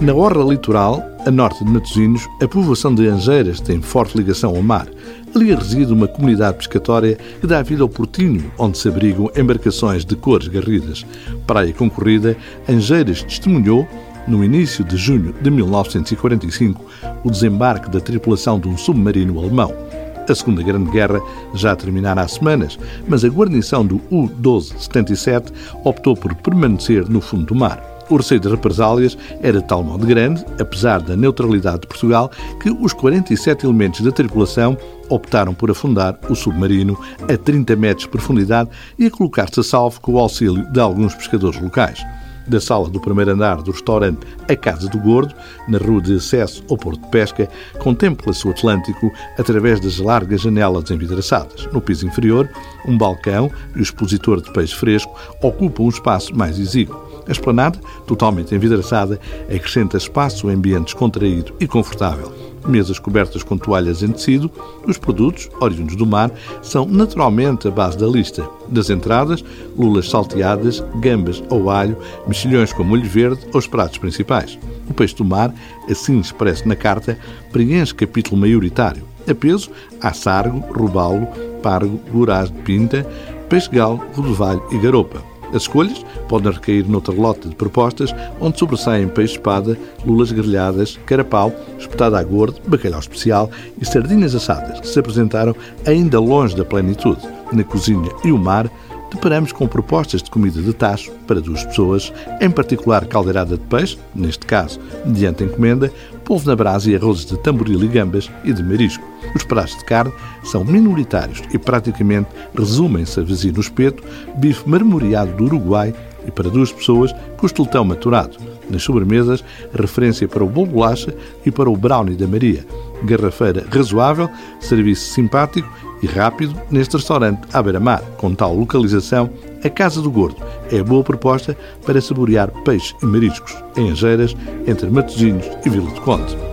Na orla litoral, a norte de Matosinhos, a povoação de Angeiras tem forte ligação ao mar. Ali reside uma comunidade pescatória que dá vida ao Portinho, onde se abrigam embarcações de cores garridas. Praia concorrida, Angeiras testemunhou, no início de junho de 1945, o desembarque da tripulação de um submarino alemão. A Segunda Grande Guerra já terminara há semanas, mas a guarnição do U-1277 optou por permanecer no fundo do mar. O receio de represálias era de tal modo grande, apesar da neutralidade de Portugal, que os 47 elementos da tripulação optaram por afundar o submarino a 30 metros de profundidade e a colocar-se a salvo com o auxílio de alguns pescadores locais da sala do primeiro andar do restaurante A Casa do Gordo, na rua de acesso ao Porto de Pesca, contempla-se o Atlântico através das largas janelas envidraçadas. No piso inferior, um balcão e o expositor de peixe fresco ocupam um espaço mais exíguo. A esplanada, totalmente envidraçada, acrescenta espaço a ambiente descontraído e confortável mesas cobertas com toalhas em tecido, os produtos, oriundos do mar, são naturalmente a base da lista. Das entradas, lulas salteadas, gambas ao alho, mexilhões com molho verde ou os pratos principais. O peixe do mar, assim expresso na carta, preenche capítulo maioritário. A peso, há sargo, robalo, pargo, goraz de pinta, peixe-galo, rodovalho e garopa. As escolhas podem recair noutra lote de propostas, onde sobressaem peixe-espada, lulas grelhadas, carapau, espetada a gordo, bacalhau especial e sardinhas assadas, que se apresentaram ainda longe da plenitude. Na cozinha e o mar, deparamos com propostas de comida de tacho para duas pessoas, em particular caldeirada de peixe, neste caso, mediante encomenda, polvo na brasa e arrozes de tamboril e gambas e de marisco. Os pratos de carne são minoritários e praticamente resumem-se a vazio no espeto, bife marmoreado do Uruguai e para duas pessoas, costeletão maturado. Nas sobremesas, referência para o bolo e para o brownie da Maria. Garrafeira razoável, serviço simpático e rápido neste restaurante à beira-mar. Com tal localização, a Casa do Gordo é boa proposta para saborear peixe e mariscos em Angeiras, entre Matosinhos e Vila do Conde.